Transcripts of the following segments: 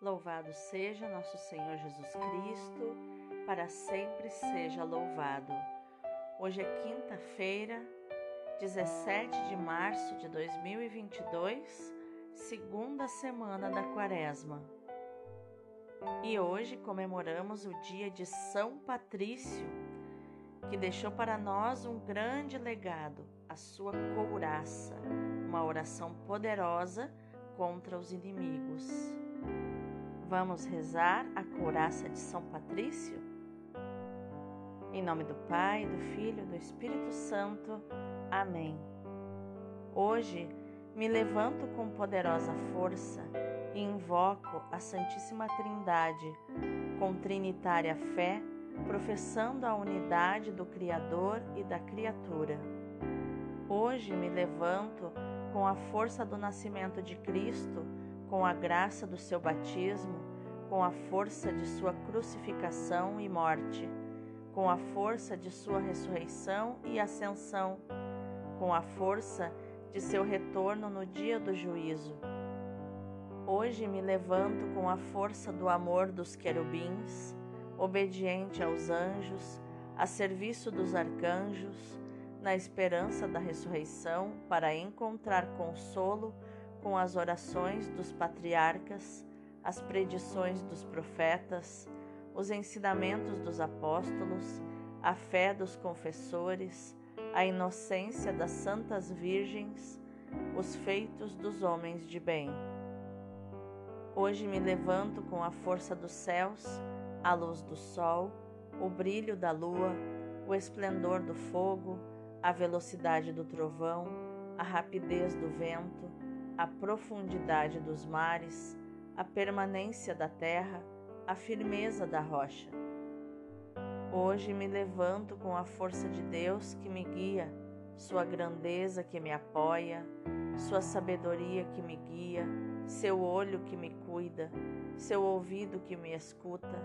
Louvado seja nosso Senhor Jesus Cristo, para sempre seja louvado. Hoje é quinta-feira, 17 de março de 2022, segunda semana da Quaresma. E hoje comemoramos o dia de São Patrício, que deixou para nós um grande legado, a sua couraça, uma oração poderosa contra os inimigos. Vamos rezar a couraça de São Patrício? Em nome do Pai, do Filho e do Espírito Santo. Amém. Hoje me levanto com poderosa força e invoco a Santíssima Trindade com trinitária fé, professando a unidade do Criador e da criatura. Hoje me levanto com a força do nascimento de Cristo com a graça do seu batismo, com a força de sua crucificação e morte, com a força de sua ressurreição e ascensão, com a força de seu retorno no dia do juízo. Hoje me levanto com a força do amor dos querubins, obediente aos anjos, a serviço dos arcanjos, na esperança da ressurreição, para encontrar consolo com as orações dos patriarcas, as predições dos profetas, os ensinamentos dos apóstolos, a fé dos confessores, a inocência das santas virgens, os feitos dos homens de bem. Hoje me levanto com a força dos céus, a luz do sol, o brilho da lua, o esplendor do fogo, a velocidade do trovão, a rapidez do vento, a profundidade dos mares, a permanência da terra, a firmeza da rocha. Hoje me levanto com a força de Deus que me guia, Sua grandeza que me apoia, Sua sabedoria que me guia, Seu olho que me cuida, Seu ouvido que me escuta,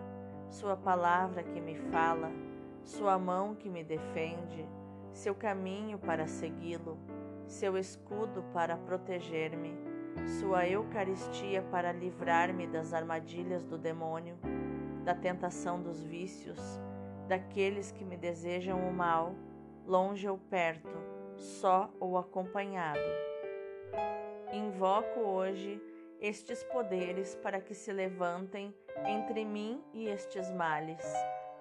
Sua palavra que me fala, Sua mão que me defende, Seu caminho para segui-lo seu escudo para proteger-me, sua Eucaristia para livrar-me das armadilhas do demônio, da tentação dos vícios, daqueles que me desejam o mal, longe ou perto, só ou acompanhado. Invoco hoje estes poderes para que se levantem entre mim e estes males,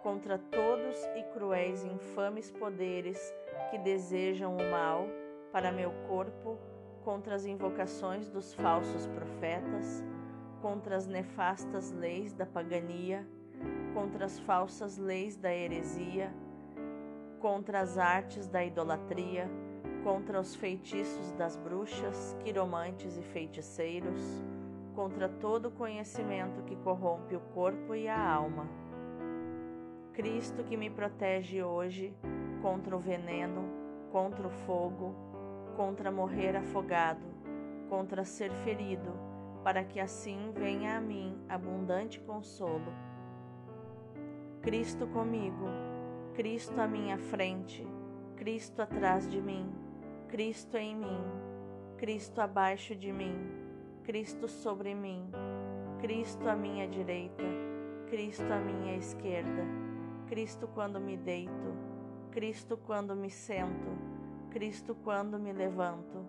contra todos e cruéis infames poderes que desejam o mal para meu corpo contra as invocações dos falsos profetas, contra as nefastas leis da pagania, contra as falsas leis da heresia, contra as artes da idolatria, contra os feitiços das bruxas, quiromantes e feiticeiros, contra todo conhecimento que corrompe o corpo e a alma. Cristo que me protege hoje contra o veneno, contra o fogo, contra morrer afogado, contra ser ferido, para que assim venha a mim abundante consolo. Cristo comigo, Cristo à minha frente, Cristo atrás de mim, Cristo em mim, Cristo abaixo de mim, Cristo sobre mim, Cristo à minha direita, Cristo à minha esquerda, Cristo quando me deito, Cristo quando me sento, Cristo quando me levanto,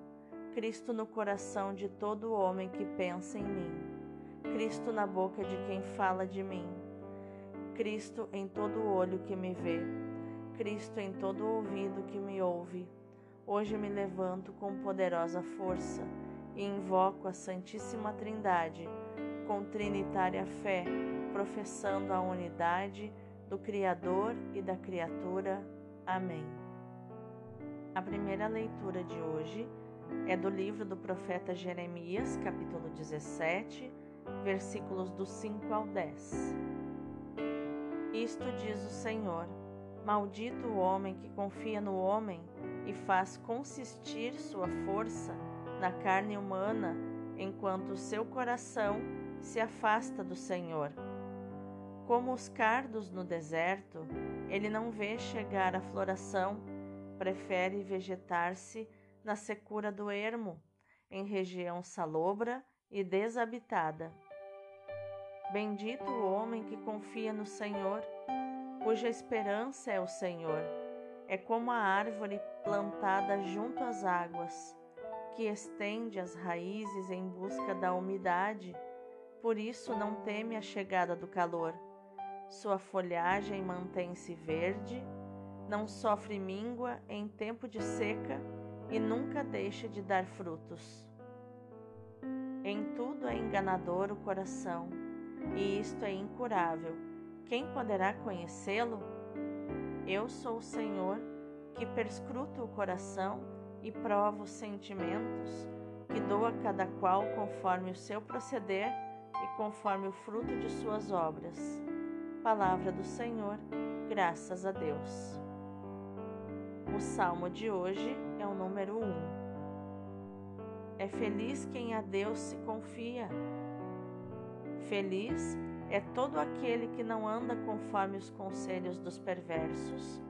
Cristo no coração de todo homem que pensa em mim, Cristo na boca de quem fala de mim, Cristo em todo olho que me vê, Cristo em todo ouvido que me ouve. Hoje me levanto com poderosa força e invoco a Santíssima Trindade com trinitária fé, professando a unidade do Criador e da criatura. Amém. A primeira leitura de hoje é do livro do profeta Jeremias, capítulo 17, versículos do 5 ao 10. Isto diz o Senhor: Maldito o homem que confia no homem e faz consistir sua força na carne humana, enquanto o seu coração se afasta do Senhor. Como os cardos no deserto, ele não vê chegar a floração prefere vegetar-se na secura do ermo, em região salobra e desabitada. Bendito o homem que confia no Senhor, cuja esperança é o Senhor. É como a árvore plantada junto às águas, que estende as raízes em busca da umidade, por isso não teme a chegada do calor. Sua folhagem mantém-se verde, não sofre míngua em tempo de seca e nunca deixa de dar frutos. Em tudo é enganador o coração e isto é incurável. Quem poderá conhecê-lo? Eu sou o Senhor que perscruto o coração e provo os sentimentos, que dou a cada qual conforme o seu proceder e conforme o fruto de suas obras. Palavra do Senhor, graças a Deus. O salmo de hoje é o número 1. Um. É feliz quem a Deus se confia Feliz é todo aquele que não anda conforme os conselhos dos perversos,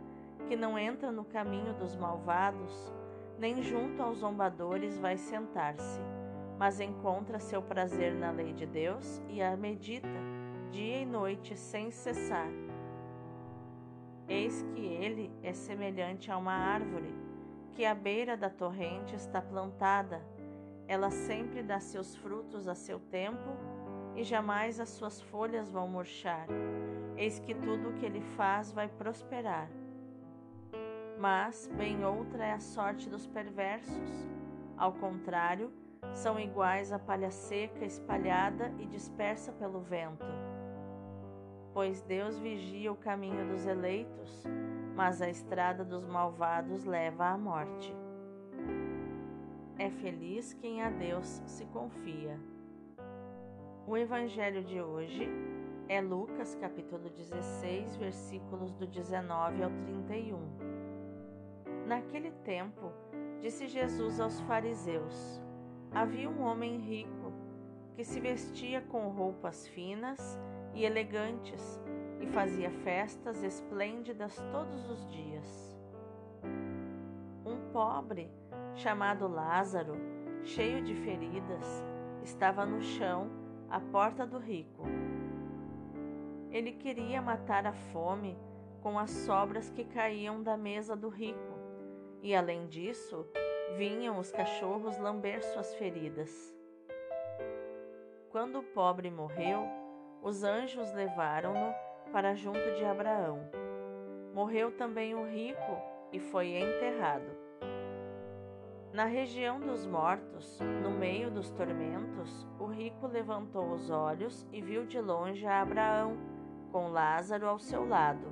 que não entra no caminho dos malvados, nem junto aos zombadores vai sentar-se, mas encontra seu prazer na lei de Deus e a medita dia e noite sem cessar. Eis que ele é semelhante a uma árvore que à beira da torrente está plantada. Ela sempre dá seus frutos a seu tempo e jamais as suas folhas vão murchar. Eis que tudo o que ele faz vai prosperar. Mas bem outra é a sorte dos perversos. Ao contrário, são iguais à palha seca, espalhada e dispersa pelo vento. Pois Deus vigia o caminho dos eleitos, mas a estrada dos malvados leva à morte. É feliz quem a Deus se confia. O evangelho de hoje é Lucas capítulo 16, versículos do 19 ao 31. Naquele tempo, disse Jesus aos fariseus: Havia um homem rico que se vestia com roupas finas e elegantes e fazia festas esplêndidas todos os dias. Um pobre, chamado Lázaro, cheio de feridas, estava no chão à porta do rico. Ele queria matar a fome com as sobras que caíam da mesa do rico, e além disso, vinham os cachorros lamber suas feridas. Quando o pobre morreu, os anjos levaram-no para junto de Abraão. Morreu também o rico e foi enterrado. Na região dos mortos, no meio dos tormentos, o rico levantou os olhos e viu de longe a Abraão, com Lázaro ao seu lado.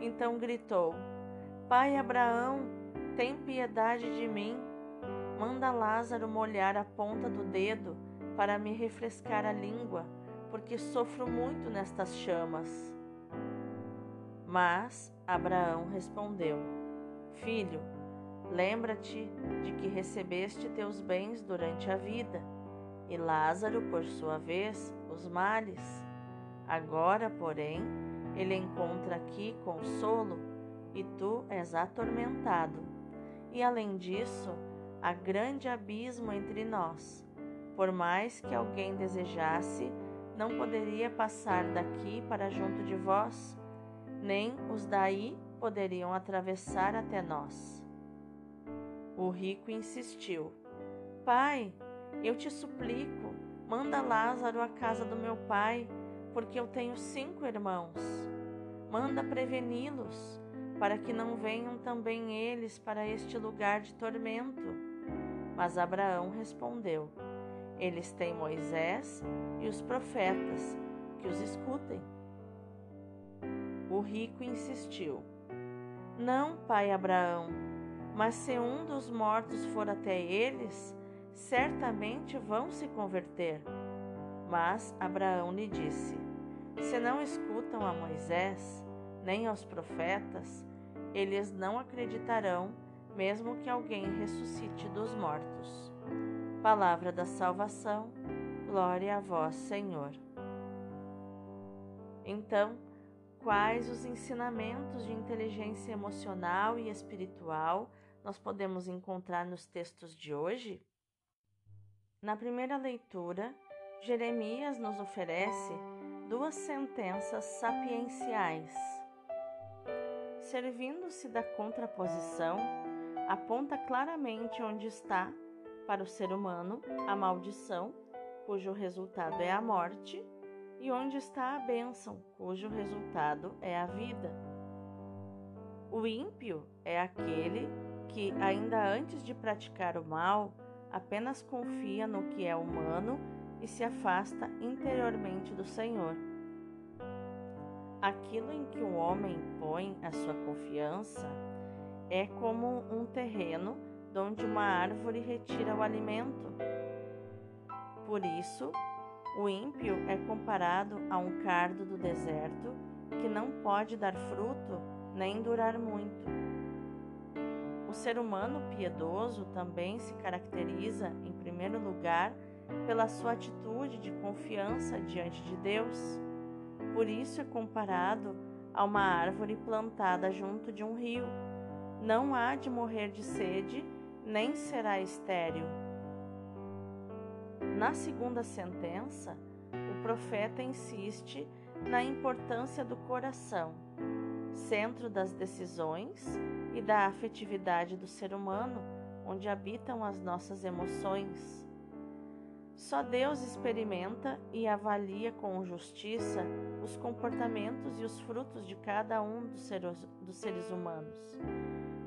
Então gritou: Pai Abraão, tem piedade de mim. Manda Lázaro molhar a ponta do dedo para me refrescar a língua, porque sofro muito nestas chamas. Mas Abraão respondeu: Filho, Lembra-te de que recebeste teus bens durante a vida, e Lázaro, por sua vez, os males. Agora, porém, ele encontra aqui consolo, e tu és atormentado. E além disso, há grande abismo entre nós. Por mais que alguém desejasse, não poderia passar daqui para junto de vós, nem os daí poderiam atravessar até nós. O rico insistiu: Pai, eu te suplico, manda Lázaro à casa do meu pai, porque eu tenho cinco irmãos. Manda preveni-los, para que não venham também eles para este lugar de tormento. Mas Abraão respondeu: Eles têm Moisés e os profetas, que os escutem. O rico insistiu: Não, pai Abraão mas se um dos mortos for até eles, certamente vão se converter. Mas Abraão lhe disse: Se não escutam a Moisés, nem aos profetas, eles não acreditarão, mesmo que alguém ressuscite dos mortos. Palavra da salvação, glória a vós, Senhor. Então, quais os ensinamentos de inteligência emocional e espiritual nós podemos encontrar nos textos de hoje? Na primeira leitura, Jeremias nos oferece duas sentenças sapienciais. Servindo-se da contraposição, aponta claramente onde está, para o ser humano, a maldição, cujo resultado é a morte, e onde está a bênção, cujo resultado é a vida. O ímpio é aquele que, ainda antes de praticar o mal, apenas confia no que é humano e se afasta interiormente do Senhor. Aquilo em que o homem põe a sua confiança é como um terreno onde uma árvore retira o alimento. Por isso, o ímpio é comparado a um cardo do deserto que não pode dar fruto nem durar muito. O ser humano piedoso também se caracteriza, em primeiro lugar, pela sua atitude de confiança diante de Deus. Por isso é comparado a uma árvore plantada junto de um rio. Não há de morrer de sede, nem será estéril. Na segunda sentença, o profeta insiste na importância do coração, centro das decisões e da afetividade do ser humano, onde habitam as nossas emoções. Só Deus experimenta e avalia com justiça os comportamentos e os frutos de cada um dos seres, dos seres humanos,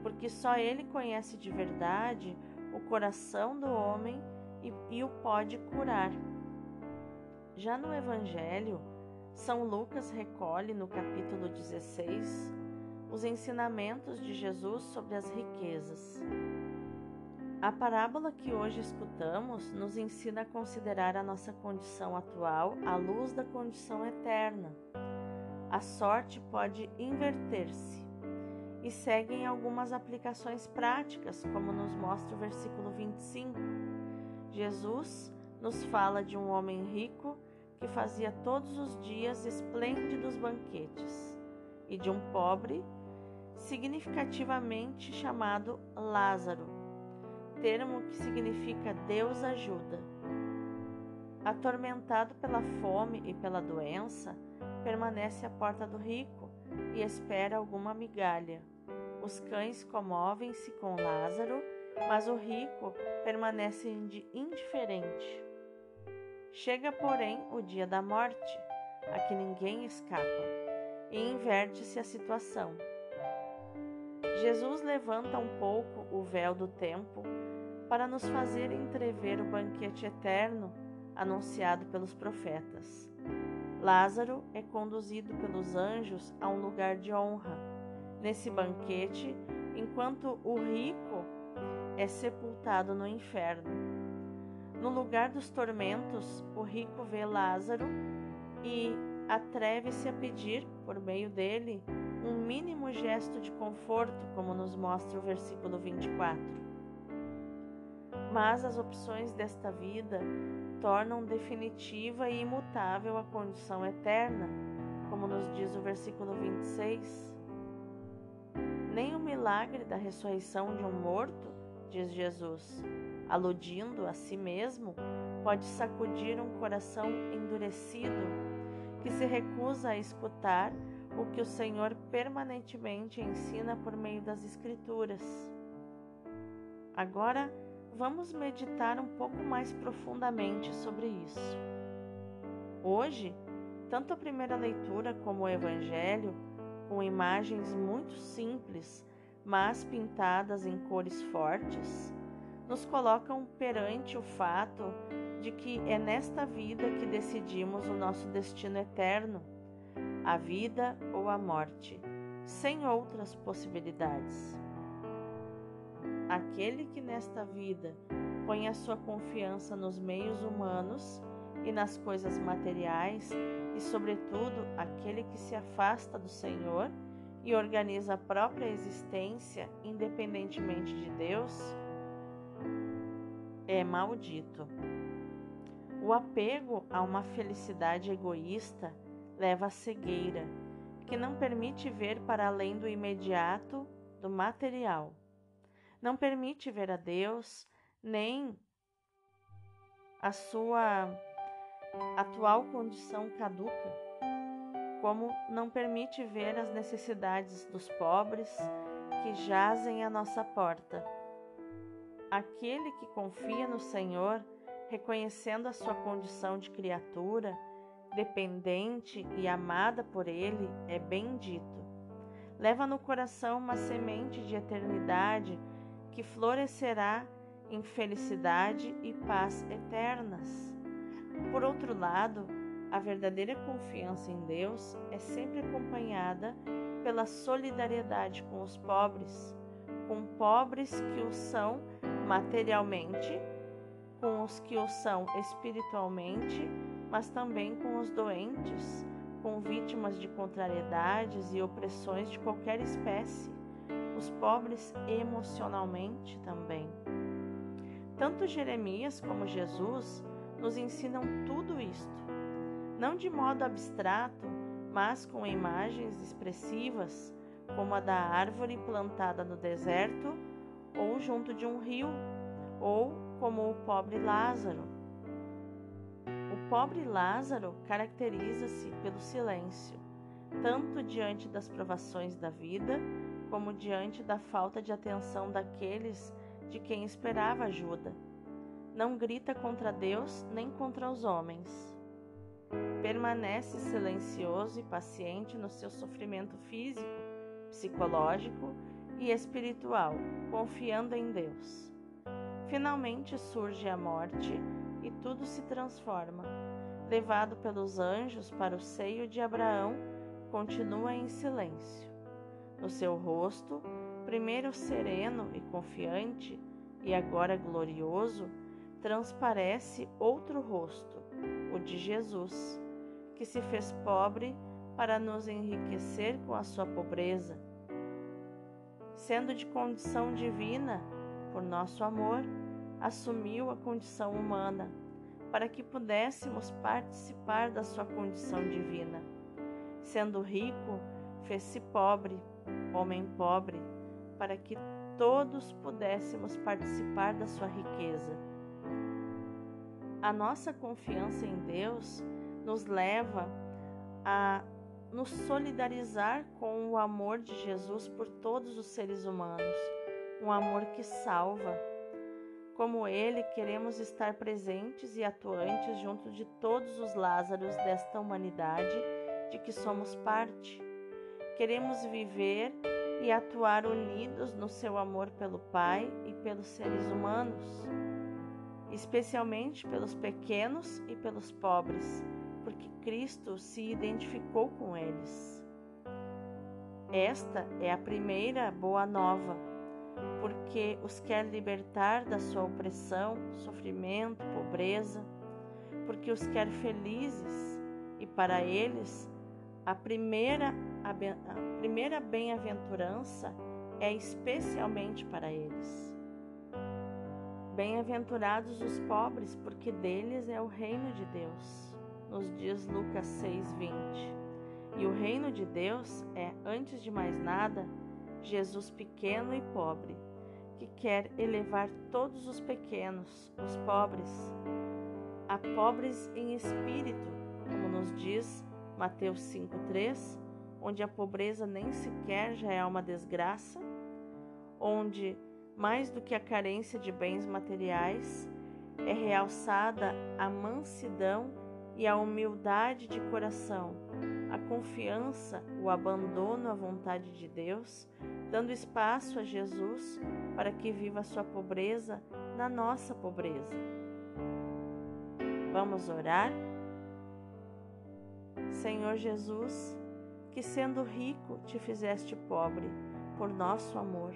porque só Ele conhece de verdade o coração do homem e, e o pode curar. Já no Evangelho, São Lucas recolhe no capítulo 16 os ensinamentos de Jesus sobre as riquezas. A parábola que hoje escutamos nos ensina a considerar a nossa condição atual à luz da condição eterna. A sorte pode inverter-se e seguem algumas aplicações práticas, como nos mostra o versículo 25. Jesus nos fala de um homem rico que fazia todos os dias esplêndidos banquetes e de um pobre significativamente chamado Lázaro termo que significa Deus ajuda. Atormentado pela fome e pela doença, permanece à porta do rico e espera alguma migalha. Os cães comovem-se com Lázaro, mas o rico permanece indiferente. Chega, porém, o dia da morte, a que ninguém escapa, e inverte-se a situação. Jesus levanta um pouco o véu do tempo para nos fazer entrever o banquete eterno anunciado pelos profetas. Lázaro é conduzido pelos anjos a um lugar de honra. Nesse banquete, enquanto o rico é sepultado no inferno. No lugar dos tormentos, o rico vê Lázaro e atreve-se a pedir, por meio dele, um mínimo gesto de conforto, como nos mostra o versículo 24 mas as opções desta vida tornam definitiva e imutável a condição eterna, como nos diz o versículo 26. Nem o milagre da ressurreição de um morto, diz Jesus, aludindo a si mesmo, pode sacudir um coração endurecido que se recusa a escutar o que o Senhor permanentemente ensina por meio das Escrituras. Agora, vamos meditar um pouco mais profundamente sobre isso. Hoje, tanto a primeira leitura como o Evangelho, com imagens muito simples, mas pintadas em cores fortes, nos colocam perante o fato de que é nesta vida que decidimos o nosso destino eterno, a vida ou a morte, sem outras possibilidades. Aquele que nesta vida põe a sua confiança nos meios humanos e nas coisas materiais, e, sobretudo, aquele que se afasta do Senhor e organiza a própria existência independentemente de Deus, é maldito. O apego a uma felicidade egoísta leva à cegueira, que não permite ver para além do imediato, do material não permite ver a Deus nem a sua atual condição caduca. como não permite ver as necessidades dos pobres que jazem à nossa porta. Aquele que confia no Senhor, reconhecendo a sua condição de criatura, dependente e amada por Ele, é bendito. Leva no coração uma semente de eternidade que florescerá em felicidade e paz eternas. Por outro lado, a verdadeira confiança em Deus é sempre acompanhada pela solidariedade com os pobres, com pobres que o são materialmente, com os que o são espiritualmente, mas também com os doentes, com vítimas de contrariedades e opressões de qualquer espécie, os pobres emocionalmente também. Tanto Jeremias como Jesus nos ensinam tudo isto, não de modo abstrato, mas com imagens expressivas, como a da árvore plantada no deserto ou junto de um rio, ou como o pobre Lázaro. O pobre Lázaro caracteriza-se pelo silêncio, tanto diante das provações da vida, como diante da falta de atenção daqueles de quem esperava ajuda. Não grita contra Deus nem contra os homens. Permanece silencioso e paciente no seu sofrimento físico, psicológico e espiritual, confiando em Deus. Finalmente surge a morte e tudo se transforma. Levado pelos anjos para o seio de Abraão, continua em silêncio. No seu rosto, primeiro sereno e confiante, e agora glorioso, transparece outro rosto, o de Jesus, que se fez pobre para nos enriquecer com a sua pobreza. Sendo de condição divina, por nosso amor, assumiu a condição humana, para que pudéssemos participar da sua condição divina. Sendo rico, fez-se pobre, homem pobre, para que todos pudéssemos participar da sua riqueza. A nossa confiança em Deus nos leva a nos solidarizar com o amor de Jesus por todos os seres humanos, um amor que salva. Como ele, queremos estar presentes e atuantes junto de todos os Lázaros desta humanidade de que somos parte. Queremos viver e atuar unidos no seu amor pelo Pai e pelos seres humanos, especialmente pelos pequenos e pelos pobres, porque Cristo se identificou com eles. Esta é a primeira boa nova, porque os quer libertar da sua opressão, sofrimento, pobreza, porque os quer felizes e para eles a primeira, a, primeira bem-aventurança é especialmente para eles. Bem-aventurados os pobres, porque deles é o reino de Deus, nos diz Lucas 6:20. E o reino de Deus é, antes de mais nada, Jesus pequeno e pobre, que quer elevar todos os pequenos, os pobres, a pobres em espírito, como nos diz Mateus 5,3, onde a pobreza nem sequer já é uma desgraça, onde, mais do que a carência de bens materiais, é realçada a mansidão e a humildade de coração, a confiança, o abandono à vontade de Deus, dando espaço a Jesus para que viva a sua pobreza na nossa pobreza. Vamos orar? Senhor Jesus, que sendo rico te fizeste pobre por nosso amor,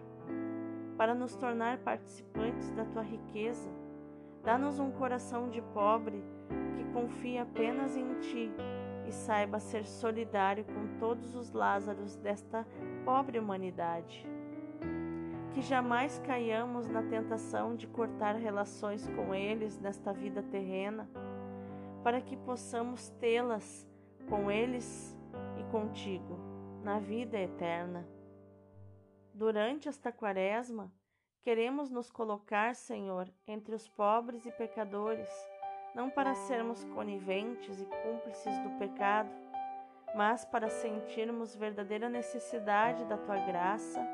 para nos tornar participantes da tua riqueza. Dá-nos um coração de pobre que confia apenas em ti e saiba ser solidário com todos os Lázaros desta pobre humanidade. Que jamais caiamos na tentação de cortar relações com eles nesta vida terrena, para que possamos tê-las com eles contigo na vida eterna. Durante esta quaresma, queremos nos colocar, Senhor, entre os pobres e pecadores, não para sermos coniventes e cúmplices do pecado, mas para sentirmos verdadeira necessidade da tua graça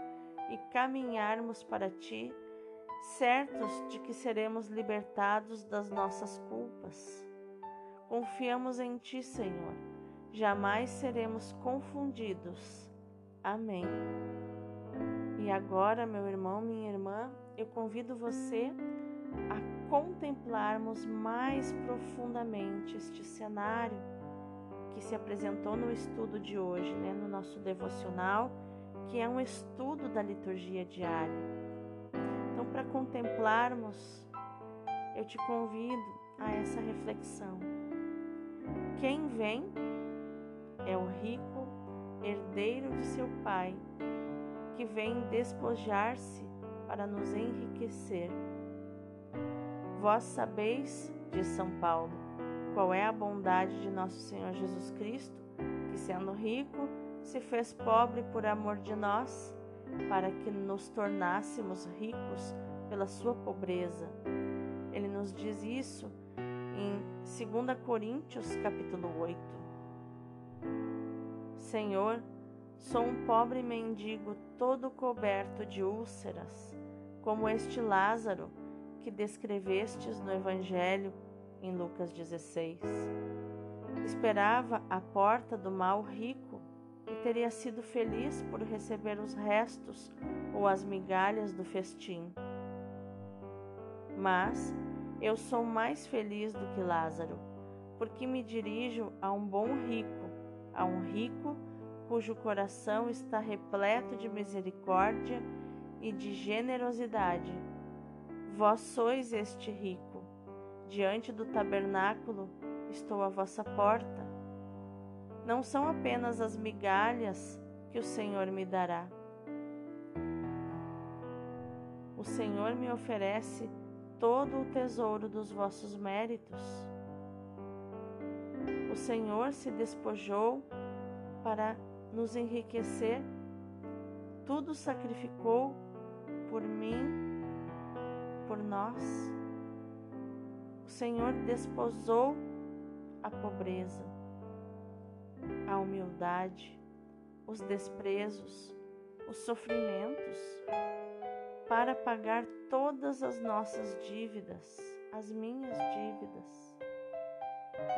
e caminharmos para ti, certos de que seremos libertados das nossas culpas. Confiamos em ti, Senhor. Jamais seremos confundidos. Amém. E agora, meu irmão, minha irmã, eu convido você a contemplarmos mais profundamente este cenário que se apresentou no estudo de hoje, né, no nosso devocional, que é um estudo da liturgia diária. Então, para contemplarmos, eu te convido a essa reflexão. Quem vem é o rico herdeiro de seu pai, que vem despojar-se para nos enriquecer. Vós sabeis, diz São Paulo, qual é a bondade de nosso Senhor Jesus Cristo, que sendo rico, se fez pobre por amor de nós, para que nos tornássemos ricos pela sua pobreza. Ele nos diz isso em 2 Coríntios capítulo 8. Senhor, sou um pobre mendigo todo coberto de úlceras, como este Lázaro que descrevestes no Evangelho em Lucas 16. Esperava a porta do mal rico e teria sido feliz por receber os restos ou as migalhas do festim. Mas eu sou mais feliz do que Lázaro, porque me dirijo a um bom rico, a um rico cujo coração está repleto de misericórdia e de generosidade. Vós sois este rico Diante do tabernáculo estou à vossa porta. Não são apenas as migalhas que o Senhor me dará. O Senhor me oferece todo o tesouro dos vossos méritos. Senhor se despojou para nos enriquecer, tudo sacrificou por mim, por nós. O Senhor desposou a pobreza, a humildade, os desprezos, os sofrimentos, para pagar todas as nossas dívidas, as minhas dívidas,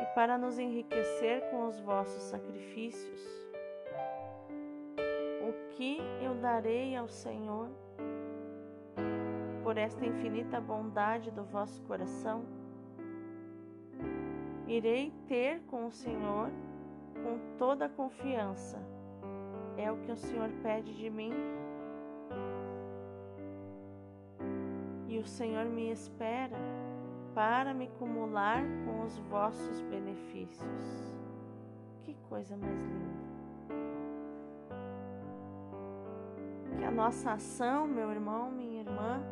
e para nos enriquecer com os vossos sacrifícios. O que eu darei ao Senhor por esta infinita bondade do vosso coração? Irei ter com o Senhor com toda a confiança. É o que o Senhor pede de mim. E o Senhor me espera para me acumular com os vossos benefícios. Que coisa mais linda! Que a nossa ação, meu irmão, minha irmã,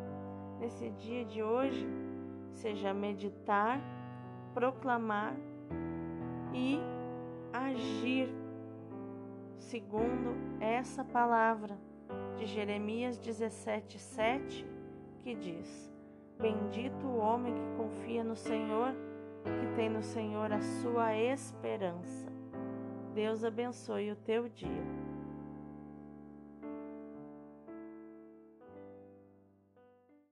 nesse dia de hoje, seja meditar proclamar e agir segundo essa palavra de Jeremias 17:7, que diz: Bendito o homem que confia no Senhor, que tem no Senhor a sua esperança. Deus abençoe o teu dia.